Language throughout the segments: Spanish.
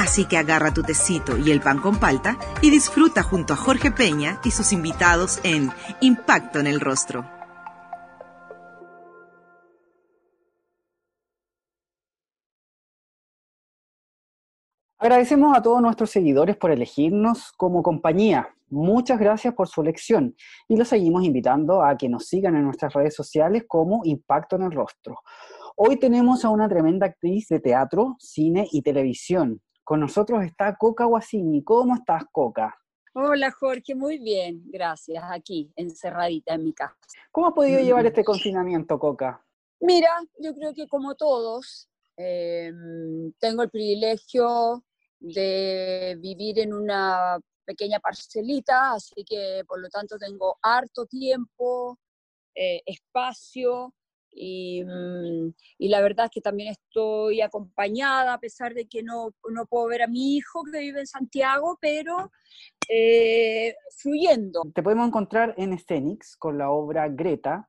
Así que agarra tu tecito y el pan con palta y disfruta junto a Jorge Peña y sus invitados en Impacto en el Rostro. Agradecemos a todos nuestros seguidores por elegirnos como compañía. Muchas gracias por su elección y los seguimos invitando a que nos sigan en nuestras redes sociales como Impacto en el Rostro. Hoy tenemos a una tremenda actriz de teatro, cine y televisión, con nosotros está Coca Guasini. ¿Cómo estás, Coca? Hola, Jorge. Muy bien, gracias. Aquí, encerradita en mi casa. ¿Cómo has podido llevar este confinamiento, Coca? Mira, yo creo que como todos, em, tengo el privilegio de vivir en una pequeña parcelita, así que por lo tanto tengo harto tiempo, eh, espacio Mm, y, la verdad es que también estoy acompañada, a pesar de que no, no puedo ver a mi hijo que vive en Santiago, pero eh, fluyendo. Te podemos encontrar en Scenics con la obra Greta,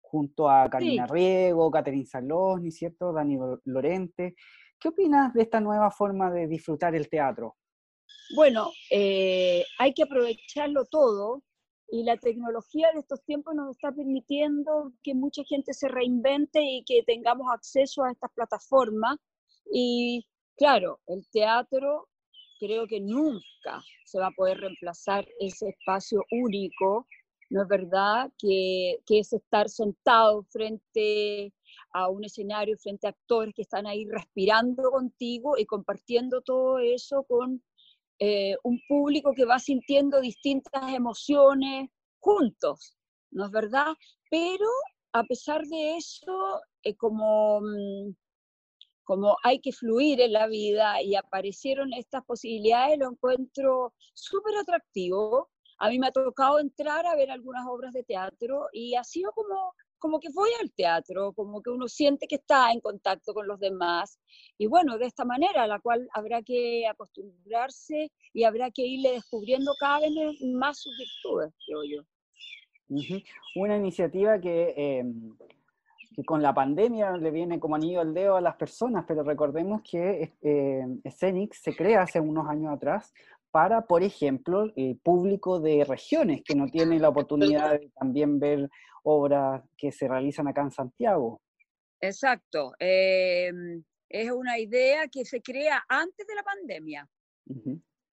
junto a Carolina Riego, Catherine Salón, ¿cierto? Dani Lorente. ¿Qué opinas de esta nueva forma de disfrutar el teatro? Bueno, eh, hay que aprovecharlo todo y la tecnología de estos tiempos nos está permitiendo que mucha gente se reinvente y que tengamos acceso a estas plataformas. Y claro, el teatro creo que nunca se va a poder reemplazar ese espacio único, ¿no es verdad? Que, que es estar sentado frente a un escenario, frente a actores que están ahí respirando contigo y compartiendo todo eso con eh, un público que va sintiendo distintas emociones juntos, ¿no es verdad? Pero a pesar de eso, eh, como, mm, como hay que fluir en la vida y aparecieron estas posibilidades, lo encuentro súper atractivo. A mí me ha tocado entrar a ver algunas obras de teatro y ha sido como como que voy al teatro, como que uno siente que está en contacto con los demás. Y bueno, de esta manera, a la cual habrá que acostumbrarse y habrá que irle descubriendo cada vez más sus virtudes, creo yo. Una iniciativa que, em, que, con la pandemia le viene como anillo al dedo a las personas, pero recordemos que eh, se crea hace unos años atrás para, por ejemplo, el público de regiones que no tiene la oportunidad de también ver obras que se realizan acá en Santiago. Exacto. Em, es una idea que se crea antes de la pandemia.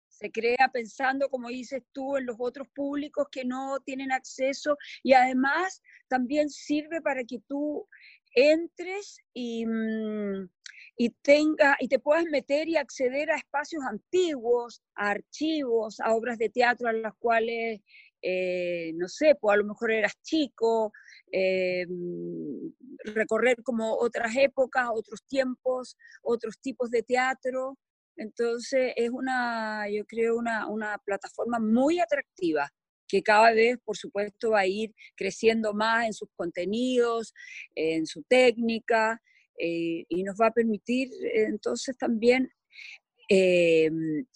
Se crea pensando, como dices tú, en los otros públicos que no tienen acceso y además también sirve para que tú entres y, mm, y, tenga, y te puedas meter y acceder a espacios antiguos, a archivos, a obras de teatro a las cuales eh, no sé, pues a lo mejor eras chico, eh, recorrer como otras épocas, otros tiempos, otros tipos de teatro. Entonces es una, yo creo, una, una plataforma muy atractiva que cada vez, por supuesto, va a ir creciendo más en sus contenidos, en su técnica, eh, y nos va a permitir entonces también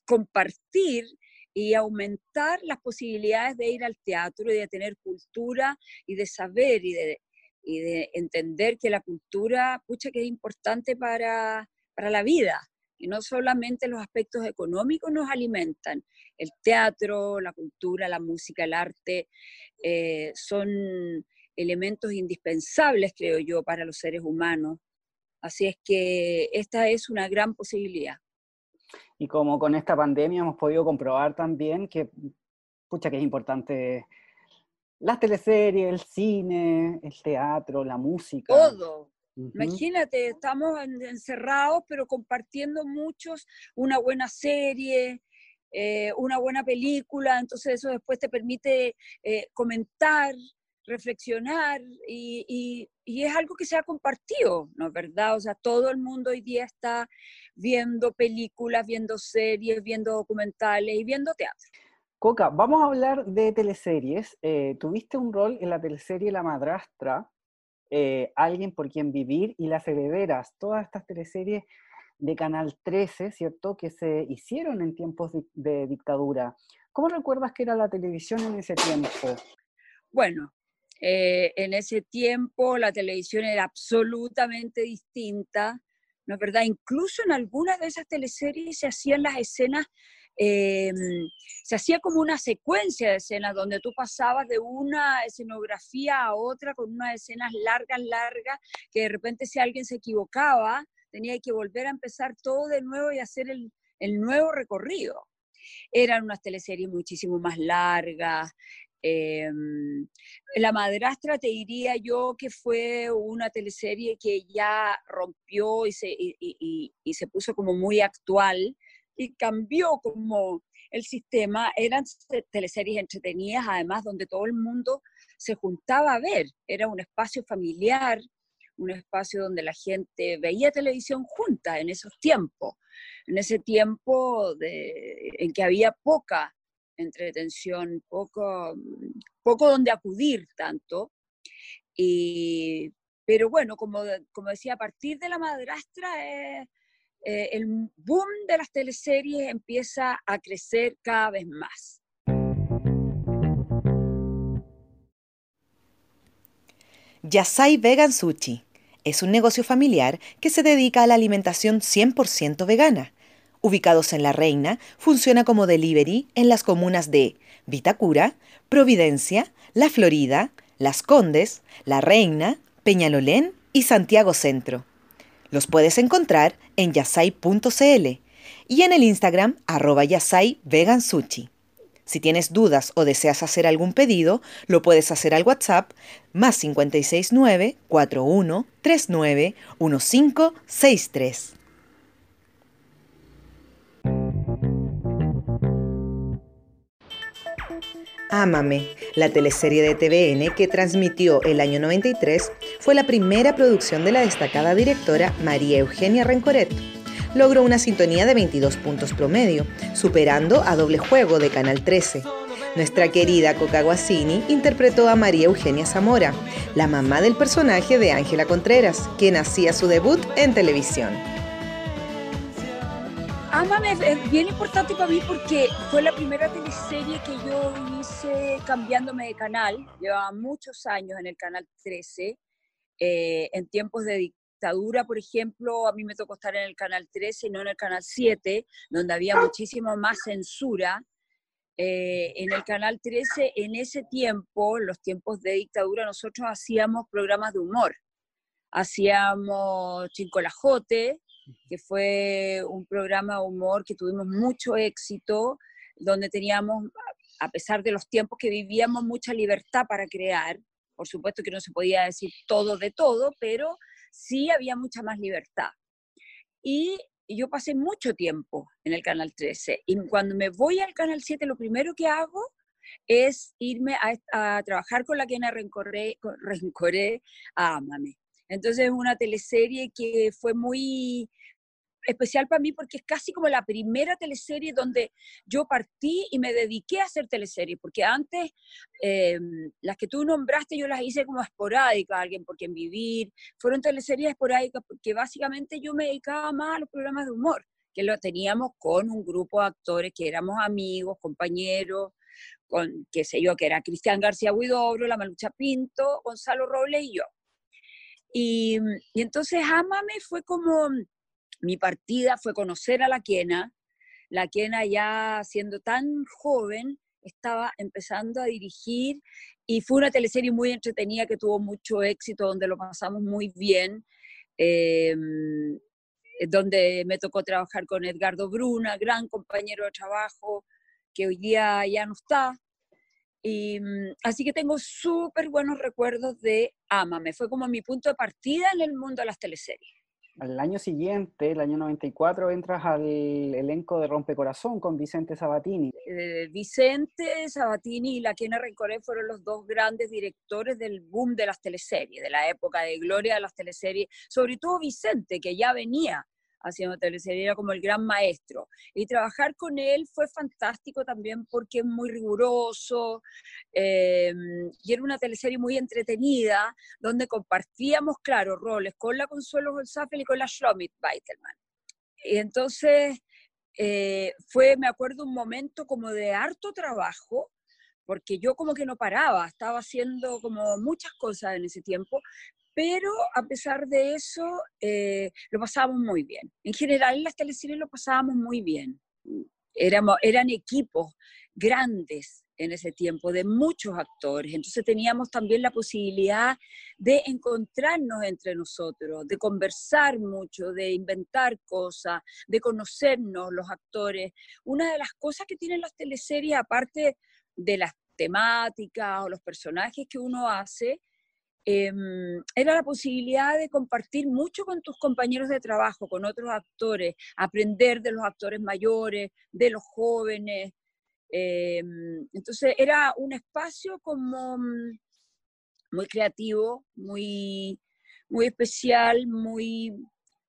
compartir y aumentar las posibilidades de ir al teatro y de tener cultura y de saber y de, y de entender que la cultura, pucha, que es importante para, para la vida. Y no solamente los aspectos económicos nos alimentan, el teatro, la cultura, la música, el arte, eh, son elementos indispensables, creo yo, para los seres humanos. Así es que esta es una gran posibilidad. Y como con esta pandemia hemos podido comprobar también que, pucha, que es importante las teleseries, el cine, el teatro, la música. Todo. Imagínate, estamos encerrados, pero compartiendo muchos una buena serie, eh, una buena película, entonces eso después te permite eh, comentar, reflexionar y, es algo que se ha compartido, ¿no es verdad? O sea, todo el mundo hoy día está viendo películas, viendo series, viendo documentales y viendo teatro. Coca, vamos a hablar de teleseries. Eh, tuviste un rol en la teleserie La Madrastra, eh, Alguien por quien vivir y Las Herederas, todas estas teleseries de Canal 13, ¿cierto? Que se hicieron en tiempos de, dictadura. ¿Cómo recuerdas que era la televisión en ese tiempo? Bueno, eh, en ese tiempo la televisión era absolutamente distinta, ¿no es verdad? Incluso en algunas de esas teleseries se hacían las escenas eh, se hacía como una secuencia de escenas donde tú pasabas de una escenografía a otra con unas escenas largas, largas, que de repente si alguien se equivocaba, tenía que volver a empezar todo de nuevo y hacer el, nuevo recorrido. Eran unas teleseries muchísimo más largas. Eh, la madrastra te diría yo que fue una teleserie que ya rompió y se, puso como muy actual y cambió como el sistema. Eran teleseries entretenidas, además, donde todo el mundo se juntaba a ver. Era un espacio familiar, un espacio donde la gente veía televisión junta en esos tiempos, en ese tiempo de, en que había poca entretención, poco, poco donde acudir tanto. Y, pero bueno, como, como decía, a partir de la madrastra eh, eh, el boom de las teleseries empieza a crecer cada vez más. Yasai Vegan Sushi es un negocio familiar que se dedica a la alimentación 100% vegana. Ubicados en La Reina, funciona como delivery en las comunas de Vitacura, Providencia, La Florida, Las Condes, La Reina, Peñalolén y Santiago Centro. Los puedes encontrar en yasai.cl y en el Instagram arroba yasai vegan. Si tienes dudas o deseas hacer algún pedido, lo puedes hacer al WhatsApp más 569 4139 1563. Ámame, la teleserie de TVN que transmitió el año 93, fue la primera producción de la destacada directora María Eugenia Rencoret. Logró una sintonía de 22 puntos promedio, superando a Doble Juego de Canal 13. Nuestra querida Coca Guasini interpretó a María Eugenia Zamora, la mamá del personaje de Ángela Contreras, quien hacía su debut en televisión. Ámame es bien importante para mí porque fue la primera teleserie que yo hice cambiándome de canal. Llevaba muchos años en el canal 13. Eh, en tiempos de dictadura, por ejemplo, a mí me tocó estar en el canal 13 y no en el canal 7, donde había muchísimo más censura. Eh, en el canal 13, en ese tiempo, los tiempos de dictadura, nosotros hacíamos programas de humor. Hacíamos Chincolajote, que fue un programa humor que tuvimos mucho éxito, donde teníamos, a pesar de los tiempos que vivíamos, mucha libertad para crear. Por supuesto que no se podía decir todo de todo, pero sí había mucha más libertad. Y yo pasé mucho tiempo en el Canal 13. Y cuando me voy al Canal 7, lo primero que hago es irme a, trabajar con la que Rencoré, Rencoré a Amame. Entonces es una teleserie que fue muy especial para mí porque es casi como la primera teleserie donde yo partí y me dediqué a hacer teleseries, porque antes em, las que tú nombraste yo las hice como esporádicas, alguien por quien vivir, fueron teleseries esporádicas porque básicamente yo me dedicaba más a los programas de humor, que lo teníamos con un grupo de actores que éramos amigos, compañeros, con, qué sé yo, que era Cristian García Huidobro, La Malucha Pinto, Gonzalo Robles y yo. Y, y entonces Ámame fue como mi partida, fue conocer a la Quena. La Quena ya siendo tan joven estaba empezando a dirigir y fue una teleserie muy entretenida que tuvo mucho éxito, donde lo pasamos muy bien, em, donde me tocó trabajar con Edgardo Bruna, gran compañero de trabajo, que hoy día ya no está, y, mm, así que tengo súper buenos recuerdos de Amame. Fue como mi punto de partida en el mundo de las teleseries. Al año siguiente, el año 94, entras al elenco de Rompecorazón con Vicente Sabatini. Eh, Vicente Sabatini y la Quena Rencoré fueron los dos grandes directores del boom de las teleseries, de la época de gloria de las teleseries, sobre todo Vicente, que ya venía haciendo teleserie, era como el gran maestro. Y trabajar con él fue fantástico también porque es muy riguroso eh, y era una teleserie muy entretenida, donde compartíamos, claro, roles con la Consuelo González y con la Schlomit Beitelman. Y entonces eh, fue, me acuerdo, un momento como de harto trabajo, porque yo como que no paraba, estaba haciendo como muchas cosas en ese tiempo, pero a pesar de eso eh, lo pasábamos muy bien. En general en las teleseries lo pasábamos muy bien. Éramos, eran equipos grandes en ese tiempo de muchos actores, entonces teníamos también la posibilidad de encontrarnos entre nosotros, de conversar mucho, de inventar cosas, de conocernos los actores. Una de las cosas que tienen las teleseries, aparte de las temáticas o los personajes que uno hace, em, era la posibilidad de compartir mucho con tus compañeros de trabajo, con otros actores, aprender de los actores mayores, de los jóvenes. Em, entonces era un espacio como mm, muy creativo, muy, muy especial, muy,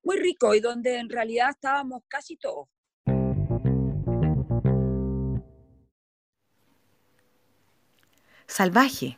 muy rico y donde en realidad estábamos casi todos. Salvaje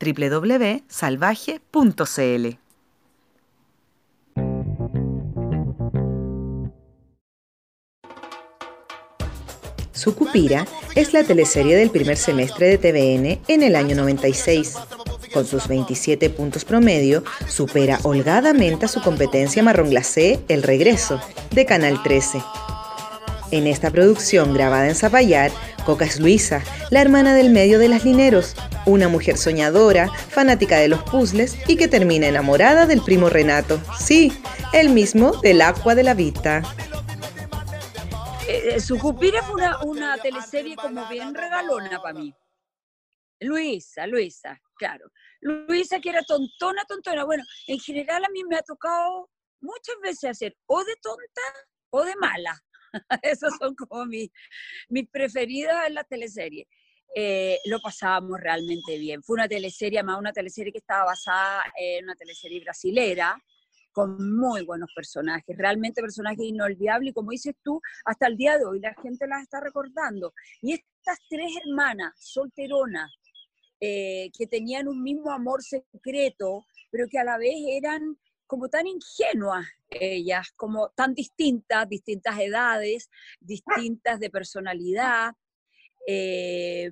www.salvaje.cl. Sucupira es la teleserie del primer semestre de TVN en el año 96. Con sus 27 puntos promedio, supera holgadamente a su competencia marrón glacé El Regreso, de Canal 13. En esta producción grabada en Zapallar, Coca es Luisa, la hermana del medio de las Lineros, una mujer soñadora, fanática de los puzzles y que termina enamorada del primo Renato. Sí, el mismo del Agua de la Vita. Eh, eh, fue una, una teleserie como bien regalona para mí. Luisa, Luisa, claro. Luisa que era tontona, tontona. Bueno, en general a mí me ha tocado muchas veces hacer o de tonta o de mala. Esos son como mis, mis preferidos en la teleserie. Eh, lo pasábamos realmente bien. Fue una teleserie, más una teleserie que estaba basada en una teleserie brasilera, con muy buenos personajes, realmente personajes inolvidables, y como dices tú, hasta el día de hoy la gente las está recordando. Y estas tres hermanas solteronas, eh, que tenían un mismo amor secreto, pero que a la vez eran como tan ingenuas ellas, como tan distintas, distintas edades, distintas de personalidad, eh,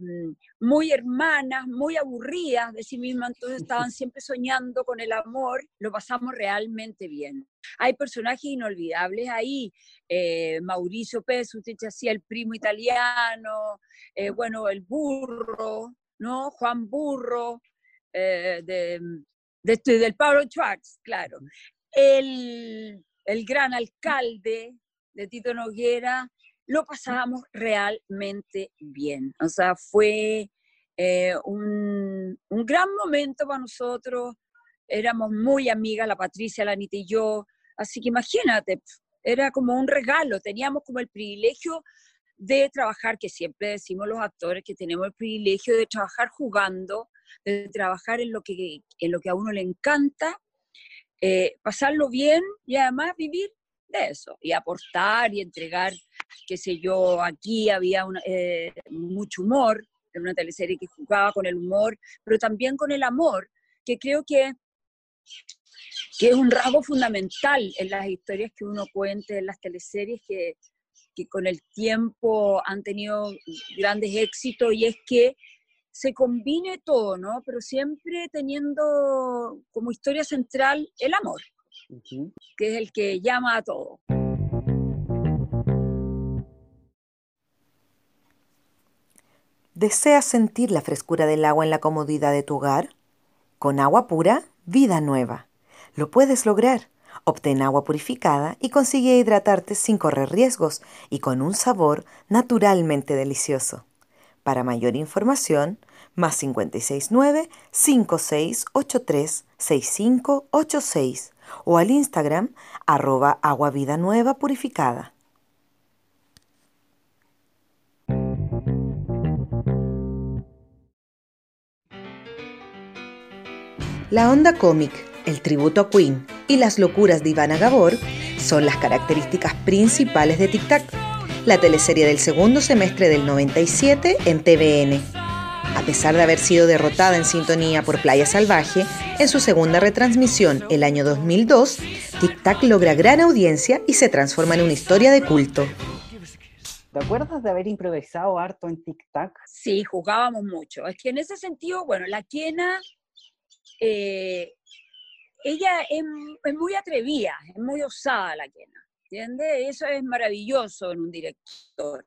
muy hermanas, muy aburridas de sí mismas, entonces estaban siempre soñando con el amor, lo pasamos realmente bien. Hay personajes inolvidables ahí, eh, Mauricio usted hacía el primo italiano, eh, bueno, el burro, ¿no? Juan Burro, de, de, del Pablo Schwartz, claro. El, el gran alcalde de Tito Noguera, lo pasábamos realmente bien. O sea, fue eh, un, un, gran momento para nosotros. Éramos muy amigas, la Patricia, la Anita y yo. Así que imagínate, era como un regalo. Teníamos como el privilegio de trabajar, que siempre decimos los actores que tenemos el privilegio de trabajar jugando, de trabajar en lo que, en lo que a uno le encanta, eh, pasarlo bien y además vivir de eso y aportar y entregar, qué sé yo, aquí había eh, mucho humor, en una teleserie que jugaba con el humor, pero también con el amor, que creo que, que es un rasgo fundamental en las historias que uno cuenta, en las teleseries que, que con el tiempo han tenido grandes éxitos y es que se combine todo, ¿no? Pero siempre teniendo como historia central el amor, que es el que llama a todo. ¿Deseas sentir la frescura del agua en la comodidad de tu hogar? Con agua pura, vida nueva. Lo puedes lograr Obtén agua purificada y consigue hidratarte sin correr riesgos y con un sabor naturalmente delicioso. Para mayor información, más 569 5683 6586 o al Instagram arroba purificada. La onda cómic, el tributo a Queen y las locuras de Ivana Gabor son las características principales de Tic Tac, la teleserie del segundo semestre del 97 en TVN. A pesar de haber sido derrotada en sintonía por Playa Salvaje, en su segunda retransmisión el año 2002, Tic Tac logra gran audiencia y se transforma en una historia de culto. ¿Te acuerdas de haber improvisado harto en Tic Tac? Sí, jugábamos mucho. Es que en ese sentido, bueno, la Quena eh, ella es, muy atrevida, es muy osada la Kena, ¿entiendes? Eso es maravilloso en un director,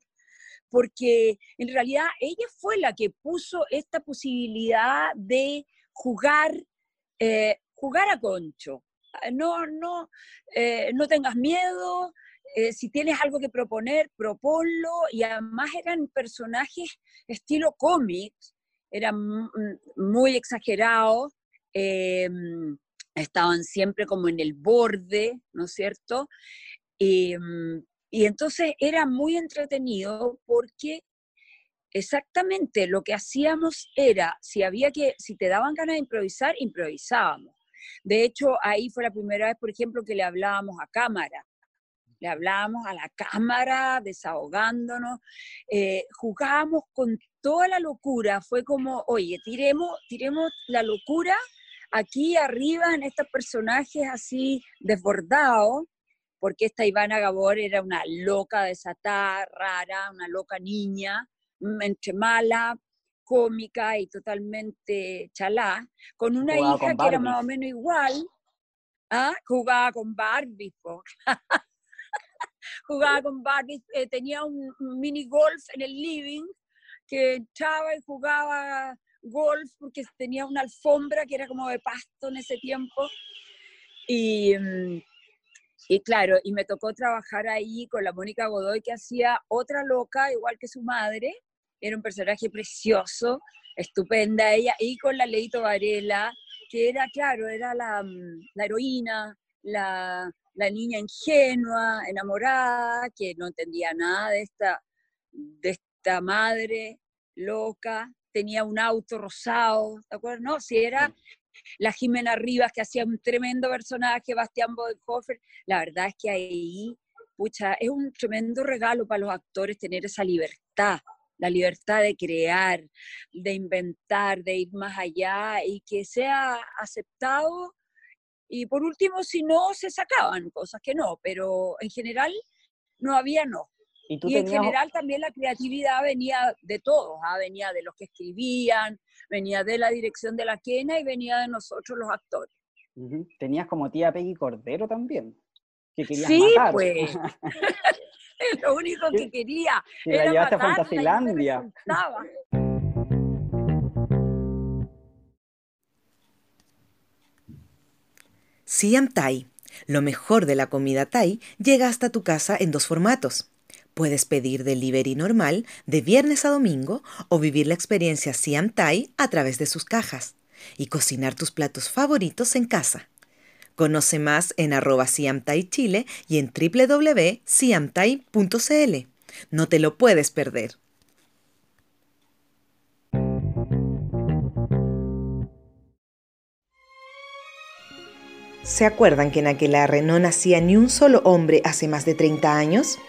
porque en realidad ella fue la que puso esta posibilidad de jugar, eh, jugar a concho. No, no, eh, no tengas miedo, eh, si tienes algo que proponer, proponlo, y además eran personajes estilo cómics, eran muy exagerados, estaban siempre como en el borde, ¿no es cierto? Mm, y entonces era muy entretenido porque exactamente lo que hacíamos era, si había que, si te daban ganas de improvisar, improvisábamos. De hecho, ahí fue la primera vez, por ejemplo, que le hablábamos a cámara. Le hablábamos a la cámara, desahogándonos, eh, jugábamos con toda la locura. Fue como, oye, tiremos, tiremos la locura Aquí arriba, en estos personajes así desbordados, porque esta Ivana Gabor era una loca desatada, rara, una loca niña, mm, entre mala, cómica y totalmente chalá, con una hija que era más o menos igual, ¿ah? jugaba con Barbie, jugaba con Barbie, eh, tenía un, mini golf en el living, que echaba y jugaba golf porque tenía una alfombra que era como de pasto en ese tiempo. Y, mm, y claro, y me tocó trabajar ahí con la Mónica Godoy que hacía otra loca, igual que su madre. Era un personaje precioso, estupenda ella, y con la Leito Varela, que era, claro, era la, mm, la heroína, la, la, niña ingenua, enamorada, que no entendía nada de esta, de esta madre loca, tenía un auto rosado, ¿te acuerdas? No, si era la Jimena Rivas que hacía un tremendo personaje, Bastián Bodenhofer, la verdad es que ahí, pucha, es un tremendo regalo para los actores tener esa libertad, la libertad de crear, de inventar, de ir más allá y que sea aceptado. Y por último, si no, se sacaban cosas que no, pero en general no había no. Y, en general también la creatividad venía de todos, ¿ah? venía de los que escribían, venía de la dirección de la quena y venía de nosotros los actores. Tenías como tía Peggy Cordero también, que sí, pues. es lo único que quería. Y la llevaste a Fantasilandia. Siam Thai, lo mejor de la comida Thai, llega hasta tu casa en dos formatos Puedes pedir delivery normal de viernes a domingo o vivir la experiencia Siam Thai a través de sus cajas y cocinar tus platos favoritos en casa. Conoce más en arroba Siam Thai Chile y en www.siamthai.cl. No te lo puedes perder. ¿Se acuerdan que en Aquelarre no nacía ni un solo hombre hace más de 30 años?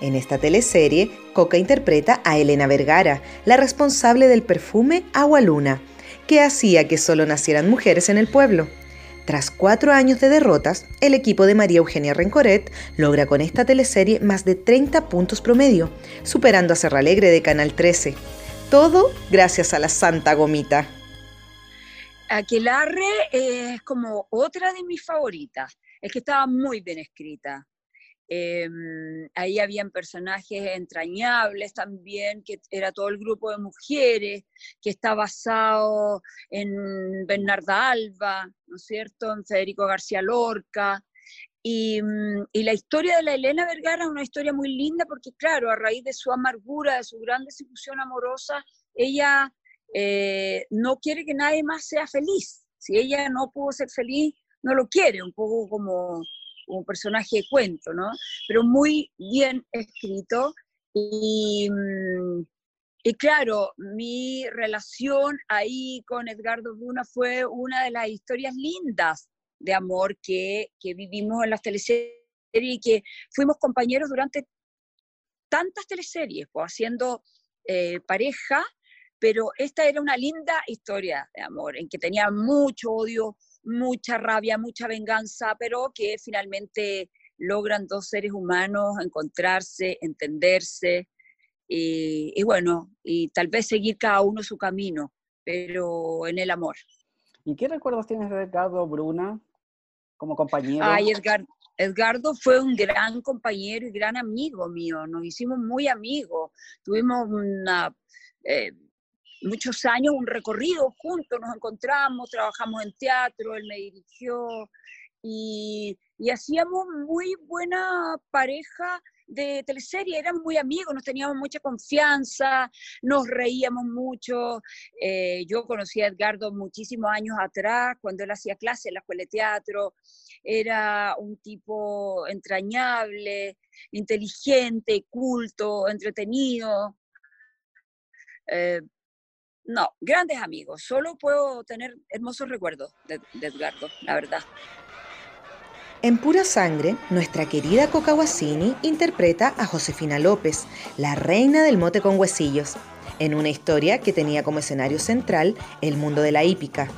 En esta teleserie, Coca interpreta a Elena Vergara, la responsable del perfume Agua Luna, que hacía que solo nacieran mujeres en el pueblo. Tras cuatro años de derrotas, el equipo de María Eugenia Rencoret logra con esta teleserie más de 30 puntos promedio, superando a Serra Alegre de Canal 13. Todo gracias a la Santa Gomita. Aquelarre es como otra de mis favoritas. Es que estaba muy bien escrita. Em, ahí habían personajes entrañables también, que era todo el grupo de mujeres, que está basado en Bernarda Alba, ¿no es cierto?, en Federico García Lorca. Y, mm, la historia de la Elena Vergara es una historia muy linda porque, claro, a raíz de su amargura, de su gran desilusión amorosa, ella eh, no quiere que nadie más sea feliz. Si ella no pudo ser feliz, no lo quiere, un poco como un personaje de cuento, ¿no? Pero muy bien escrito. Y, mm, claro, mi relación ahí con Edgardo Bruna fue una de las historias lindas de amor que, que vivimos en las teleseries y que fuimos compañeros durante tantas teleseries, pues, haciendo eh, pareja, pero esta era una linda historia de amor, en que tenía mucho odio, mucha rabia, mucha venganza, pero que finalmente logran dos seres humanos encontrarse, entenderse, y, y bueno, y tal vez seguir cada uno su camino, pero en el amor. ¿Y qué recuerdos tienes de Edgardo Bruna? como compañero? Ay, Edgar, Edgardo fue un gran compañero y gran amigo mío, nos hicimos muy amigos, tuvimos una, eh, muchos años un recorrido juntos, nos encontramos, trabajamos en teatro, él me dirigió y, y hacíamos muy buena pareja de teleserie, éramos muy amigos, nos teníamos mucha confianza, nos reíamos mucho. Eh, yo conocí a Edgardo muchísimos años atrás, cuando él hacía clase en la escuela de teatro. Era un tipo entrañable, inteligente, culto, entretenido. Eh, no, grandes amigos. Solo puedo tener hermosos recuerdos de, de Edgardo, la verdad. En Pura Sangre, nuestra querida Coca Guasini interpreta a Josefina López, la reina del mote con huesillos, en una historia que tenía como escenario central el mundo de la hípica.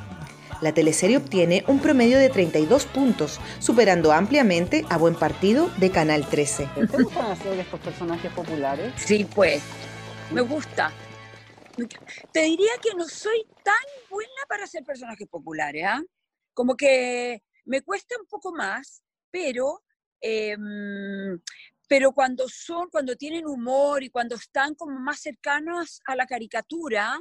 La teleserie obtiene un promedio de 32 puntos, superando ampliamente a Buen Partido de Canal 13. ¿Te gustan hacer estos personajes populares? Sí, pues, me gusta. Te diría que no soy tan buena para ser personajes populares, ¿ah? Como que me cuesta un poco más, pero, em, pero cuando son, cuando tienen humor y cuando están como más cercanos a la caricatura,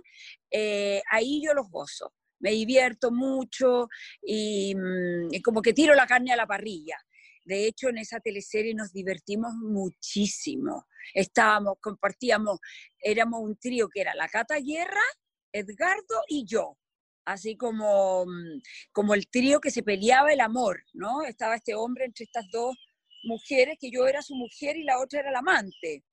eh, ahí yo los gozo. Me divierto mucho mm, y como que tiro la carne a la parrilla. De hecho, en esa teleserie nos divertimos muchísimo. Estábamos, compartíamos, éramos un trío que era la Cata Guerra, Edgardo y yo así como, mm, como el trío que se peleaba el amor, ¿no? Estaba este hombre entre estas dos mujeres, que yo era su mujer y la otra era la amante.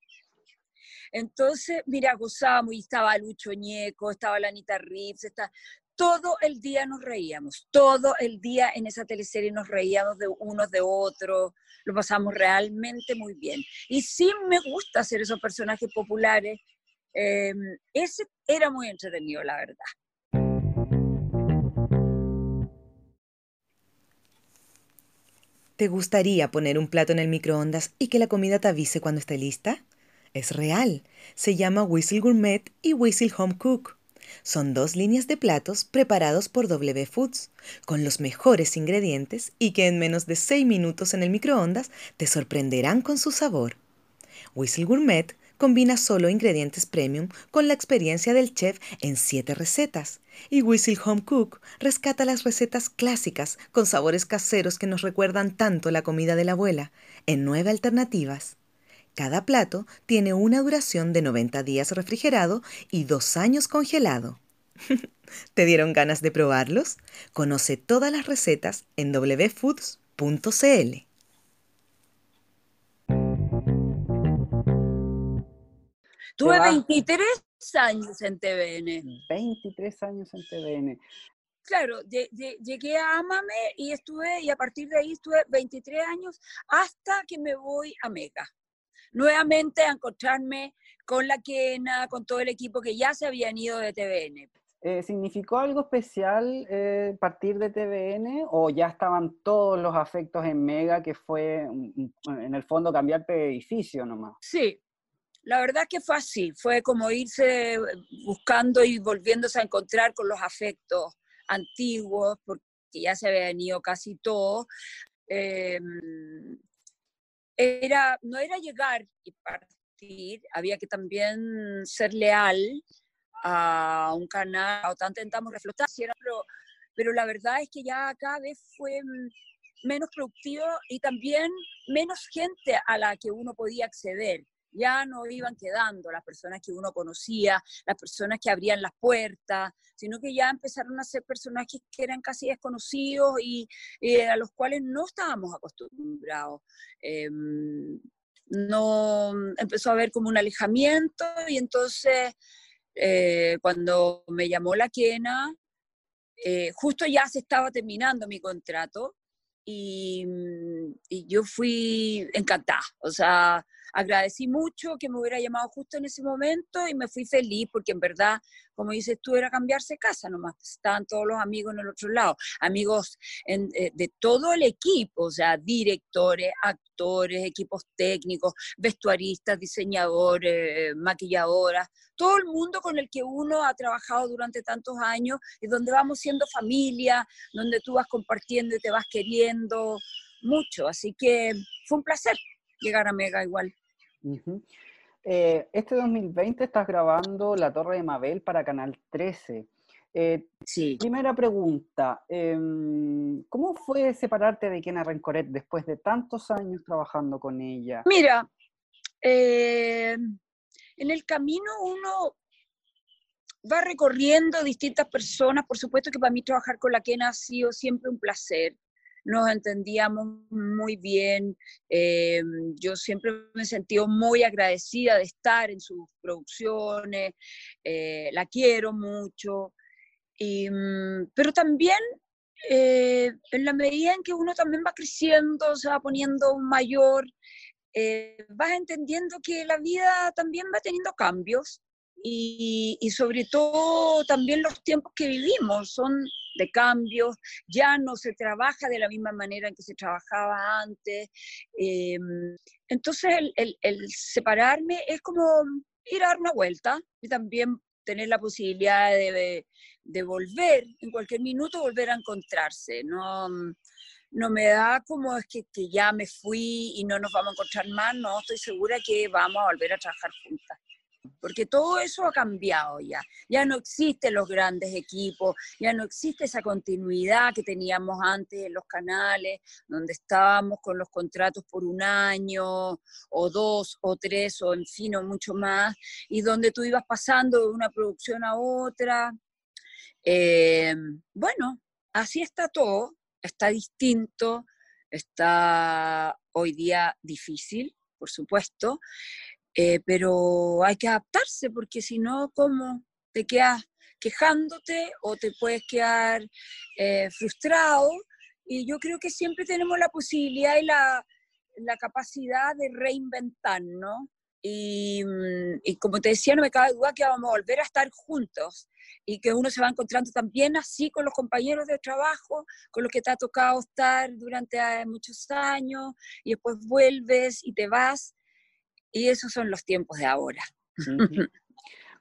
Entonces, mira, gozábamos y estaba Lucho Ñeco, estaba la Anita Rips, está, todo el día nos reíamos, todo el día en esa teleserie nos reíamos de unos de otros, lo pasamos realmente muy bien. Y sí me gusta hacer esos personajes populares, em, ese era muy entretenido, la verdad. ¿Te gustaría poner un plato en el microondas y que la comida te avise cuando esté lista? Es real. Se llama Whistle Gourmet y Whistle Home Cook. Son dos líneas de platos preparados por W Foods, con los mejores ingredientes y que en menos de 6 minutos en el microondas te sorprenderán con su sabor. Whistle Gourmet combina solo ingredientes premium con la experiencia del chef en 7 recetas. Y Whistle Home Cook rescata las recetas clásicas con sabores caseros que nos recuerdan tanto la comida de la abuela, en nueve alternativas. Cada plato tiene una duración de 90 días refrigerado y dos años congelado. ¿Te dieron ganas de probarlos? Conoce todas las recetas en wfoods.cl. Tuve 23 años en TVN. 23 años en TVN. Claro, llegué a Amame y estuve, y a partir de ahí estuve 23 años hasta que me voy a Mega. Nuevamente a encontrarme con la Quena, con todo el equipo que ya se habían ido de TVN. Eh, ¿Significó algo especial eh, partir de TVN o ya estaban todos los afectos en Mega que fue en el fondo cambiarte de edificio nomás? Sí, la verdad que fue así, fue como irse buscando y volviéndose a encontrar con los afectos antiguos, porque ya se habían ido casi todos. Em, era, no era llegar y partir, había que también ser leal a un canal, o tanto intentamos reflotar, pero, pero la verdad es que ya cada vez fue menos productivo y también menos gente a la que uno podía acceder. Ya no iban quedando las personas que uno conocía, las personas que abrían las puertas, sino que ya empezaron a ser personajes que eran casi desconocidos y, a los cuales no estábamos acostumbrados. Em, no empezó a haber como un alejamiento y entonces eh, cuando me llamó la quena, eh, justo ya se estaba terminando mi contrato y, y, yo fui encantada, o sea, agradecí mucho que me hubiera llamado justo en ese momento y me fui feliz porque en verdad, como dices tú, era cambiarse casa nomás. Estaban todos los amigos en el otro lado, amigos eh, de todo el equipo, o sea, directores, actores, equipos técnicos, vestuaristas, diseñadores, maquilladoras, todo el mundo con el que uno ha trabajado durante tantos años y donde vamos siendo familia, donde tú vas compartiendo y te vas queriendo mucho. Así que fue un placer llegar a Mega igual. Eh, este 2020 estás grabando La Torre de Mabel para Canal 13. Eh, sí. Primera pregunta, em, ¿cómo fue separarte de Kena Rencoret después de tantos años trabajando con ella? Mira, eh, en el camino uno va recorriendo distintas personas, por supuesto que para mí trabajar con la Kena ha sido siempre un placer nos entendíamos muy bien. Eh, yo siempre me he sentido muy agradecida de estar en sus producciones, eh, la quiero mucho. Mm, pero también eh, en la medida en que uno también va creciendo, se va poniendo mayor, vas entendiendo que la vida también va teniendo cambios y, sobre todo también los tiempos que vivimos son de cambios, ya no se trabaja de la misma manera en que se trabajaba antes. Em, entonces el, separarme es como ir a dar una vuelta y también tener la posibilidad de, volver, en cualquier minuto volver a encontrarse. No, no me da como es que, que ya me fui y no nos vamos a encontrar más, no, estoy segura que vamos a volver a trabajar juntas porque todo eso ha cambiado ya. Ya no existen los grandes equipos, ya no existe esa continuidad que teníamos antes en los canales, donde estábamos con los contratos por un año, o dos, o tres, o en fin, o mucho más, y donde tú ibas pasando de una producción a otra. Eh, bueno, así está todo, está distinto, está hoy día difícil, por supuesto, eh, pero hay que adaptarse porque si no, ¿cómo te quedas quejándote o te puedes quedar eh, frustrado? Y yo creo que siempre tenemos la posibilidad y la, la capacidad de reinventarnos. Y, mm, y, como te decía, no me cabe duda que vamos a volver a estar juntos y que uno se va encontrando también así con los compañeros de trabajo, con los que te ha tocado estar durante eh, muchos años y después vuelves y te vas y esos son los tiempos de ahora.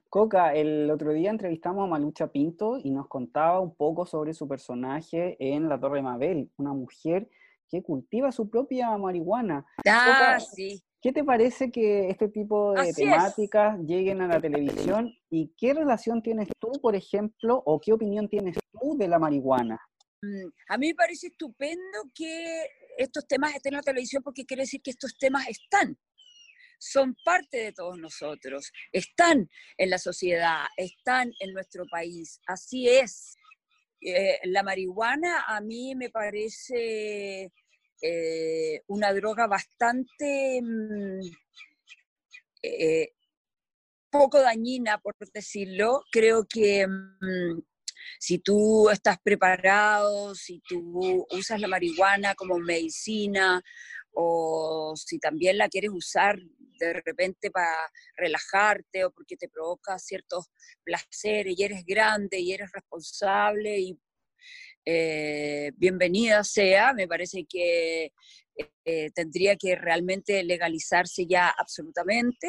Coca, el otro día entrevistamos a Malucha Pinto y nos contaba un poco sobre su personaje en La Torre Mabel, una mujer que cultiva su propia marihuana. Ah, sí. ¿Qué te parece que este tipo de temáticas lleguen a la televisión y qué relación tienes tú, por ejemplo, o qué opinión tienes tú de la marihuana? Mm, a mí me parece estupendo que estos temas estén en la televisión porque quiere decir que estos temas están son parte de todos nosotros, están en la sociedad, están en nuestro país. Así es. Eh, la marihuana a mí me parece eh, una droga bastante mm, eh, poco dañina, por decirlo. Creo que mm, si tú estás preparado, si tú usas la marihuana como medicina o si también la quieres usar de repente para relajarte o porque te provoca ciertos placeres y eres grande y eres responsable y eh, bienvenida sea, me parece que eh, tendría que realmente legalizarse ya absolutamente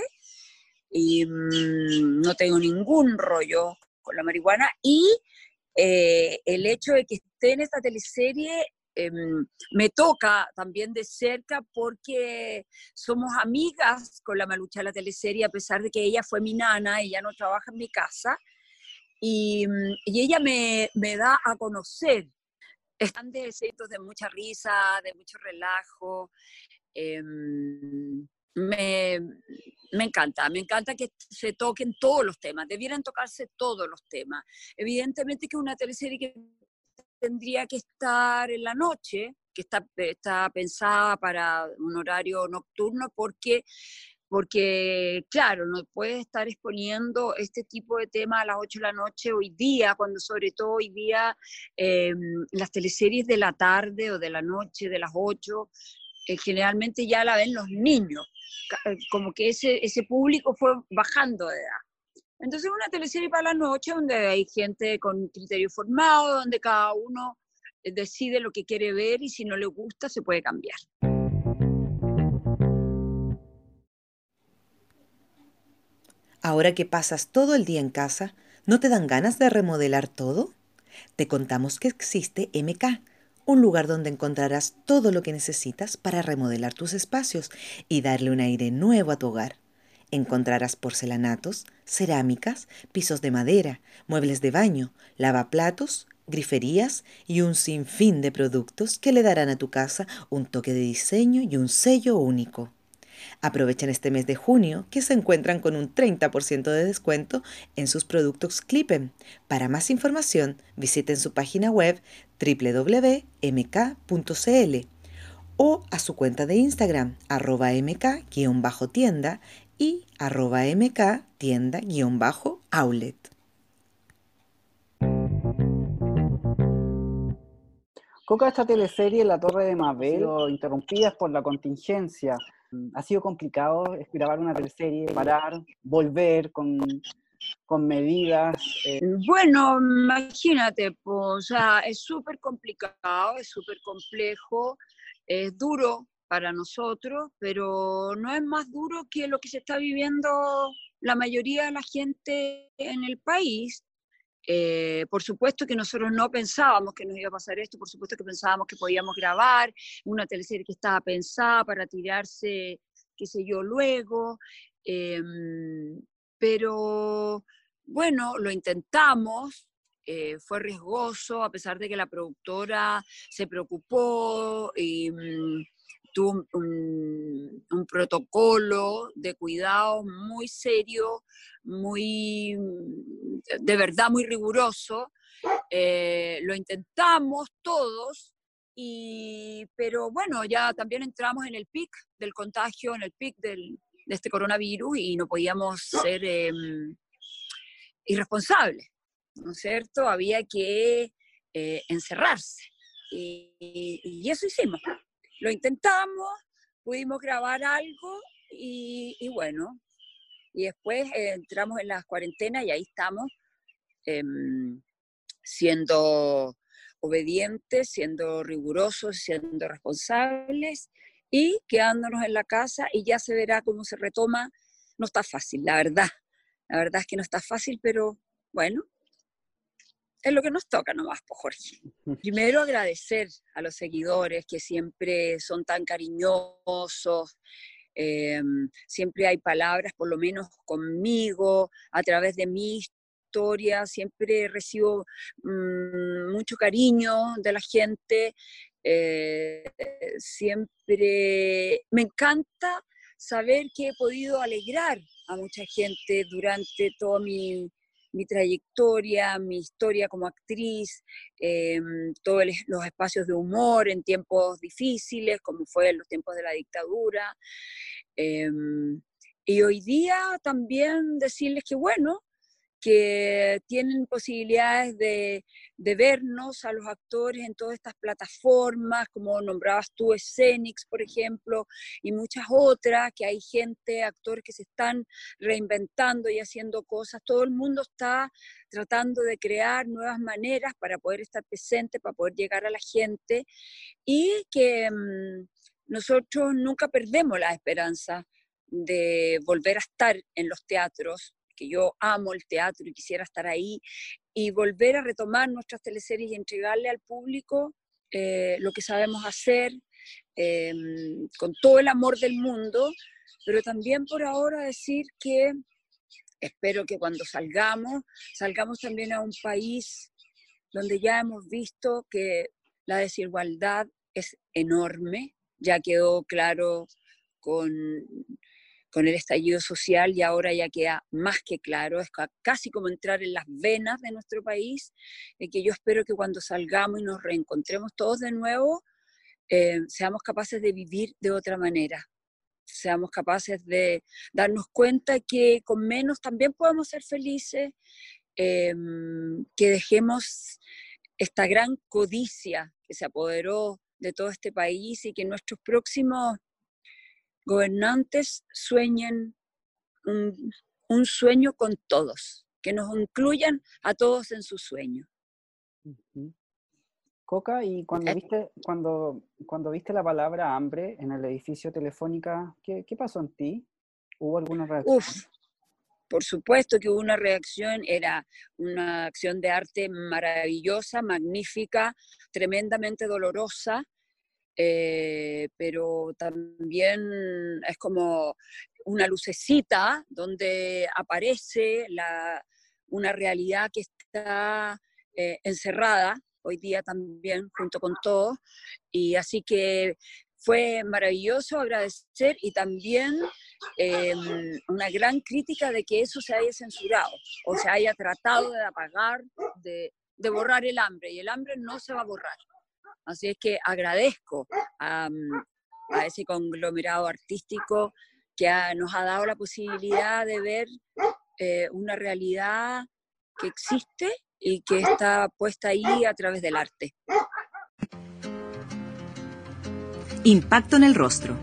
y mm, no tengo ningún rollo con la marihuana y eh, el hecho de que esté en esta teleserie Em, me toca también de cerca porque somos amigas con la Malucha de la teleserie, a pesar de que ella fue mi nana, ella no trabaja en mi casa, y, mm, ella me, da a conocer están de de mucha risa, de mucho relajo. Em, me, me, encanta, me encanta que se toquen todos los temas, debieran tocarse todos los temas. Evidentemente que una teleserie que tendría que estar en la noche, que está, está pensada para un horario nocturno, porque porque claro, no puedes estar exponiendo este tipo de temas a las 8 de la noche hoy día, cuando sobre todo hoy día eh, las teleseries de la tarde o de la noche, de las 8, eh, generalmente ya la ven los niños, eh, como que ese, ese público fue bajando de edad. Entonces una teleserie para la noche donde hay gente con criterio formado, donde cada uno decide lo que quiere ver y si no le gusta se puede cambiar. Ahora que pasas todo el día en casa, ¿no te dan ganas de remodelar todo? Te contamos que existe MK, un lugar donde encontrarás todo lo que necesitas para remodelar tus espacios y darle un aire nuevo a tu hogar. Encontrarás porcelanatos, cerámicas, pisos de madera, muebles de baño, lavaplatos, griferías y un sinfín de productos que le darán a tu casa un toque de diseño y un sello único. Aprovechen este mes de junio que se encuentran con un 30% de descuento en sus productos Clippen. Para más información, visiten su página web www.mk.cl o a su cuenta de Instagram arroba mk-tienda y arroba mk-tienda-outlet. Coca, esta teleserie La Torre de Mabel, interrumpidas por la contingencia ha sido complicado grabar una teleserie, parar, volver con, con medidas. Eh. Bueno, imagínate, o sea, es súper complicado, es súper complejo, es duro para nosotros, pero no es más duro que lo que se está viviendo la mayoría de la gente en el país. Eh, por supuesto que nosotros no pensábamos que nos iba a pasar esto, por supuesto que pensábamos que podíamos grabar una teleserie que estaba pensada para tirarse, qué sé yo, luego, em, pero bueno, lo intentamos, eh, fue riesgoso, a pesar de que la productora se preocupó y mm, tuvo un, protocolo de cuidado muy serio, muy, de verdad muy riguroso. Eh, lo intentamos todos, y, pero bueno, ya también entramos en el pic del contagio, en el pic del, de este coronavirus y no podíamos ser em, irresponsables, ¿no es cierto? Había que eh, encerrarse y eso hicimos lo intentamos, pudimos grabar algo y, bueno, y después eh, entramos en las cuarentenas y ahí estamos em, siendo obedientes, siendo rigurosos, siendo responsables y quedándonos en la casa y ya se verá cómo se retoma. No está fácil, la verdad. La verdad es que no está fácil, pero bueno, es lo que nos toca nomás, pues Jorge. Primero agradecer a los seguidores que siempre son tan cariñosos, em, siempre hay palabras, por lo menos conmigo, a través de mi historia, siempre recibo mm, mucho cariño de la gente, eh, siempre me encanta saber que he podido alegrar a mucha gente durante toda mi, mi trayectoria, mi historia como actriz, em, todos los espacios de humor en tiempos difíciles, como fue en los tiempos de la dictadura. Em, y hoy día también decirles que, bueno, que tienen posibilidades de, vernos a los actores en todas estas plataformas, como nombrabas tú, Escenix, por ejemplo, y muchas otras, que hay gente, actores que se están reinventando y haciendo cosas. Todo el mundo está tratando de crear nuevas maneras para poder estar presente, para poder llegar a la gente, y que mm, nosotros nunca perdemos la esperanza de volver a estar en los teatros, que yo amo el teatro y quisiera estar ahí, y volver a retomar nuestras teleseries y entregarle al público eh, lo que sabemos hacer em, con todo el amor del mundo, pero también por ahora decir que espero que cuando salgamos, salgamos también a un país donde ya hemos visto que la desigualdad es enorme, ya quedó claro con, con el estallido social y ahora ya queda más que claro, es casi como entrar en las venas de nuestro país, y que yo espero que cuando salgamos y nos reencontremos todos de nuevo, eh, seamos capaces de vivir de otra manera, seamos capaces de darnos cuenta que con menos también podemos ser felices, em, que dejemos esta gran codicia que se apoderó de todo este país y que nuestros próximos gobernantes sueñen un, sueño con todos, que nos incluyan a todos en su sueño. Coca, y cuando viste, cuando, cuando viste la palabra hambre en el edificio Telefónica, ¿qué, pasó en ti? ¿Hubo alguna reacción? Uf, por supuesto que hubo una reacción, era una acción de arte maravillosa, magnífica, tremendamente dolorosa, eh, pero también es como una lucecita donde aparece una realidad que está eh, encerrada hoy día también junto con todos. Y así que fue maravilloso agradecer y también em, una gran crítica de que eso se haya censurado o se haya tratado de apagar, de borrar el hambre. Y el hambre no se va a borrar. Así es que agradezco a, ese conglomerado artístico que nos ha dado la posibilidad de ver eh, una realidad que existe y que está puesta ahí a través del arte. Impacto en el rostro.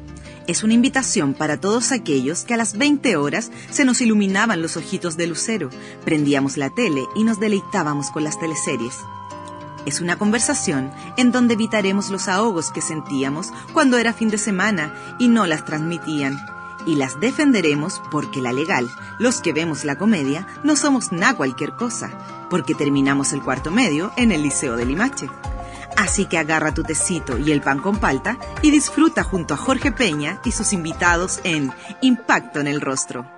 Es una invitación para todos aquellos que a las 20 horas se nos iluminaban los ojitos de lucero, prendíamos la tele y nos deleitábamos con las teleseries. Es una conversación en donde evitaremos los ahogos que sentíamos cuando era fin de semana y no las transmitían. Y las defenderemos porque la legal, los que vemos la comedia, no somos nada cualquier cosa, porque terminamos el cuarto medio en el Liceo de Limache. Así que agarra tu tecito y el pan con palta y disfruta junto a Jorge Peña y sus invitados en Impacto en el Rostro.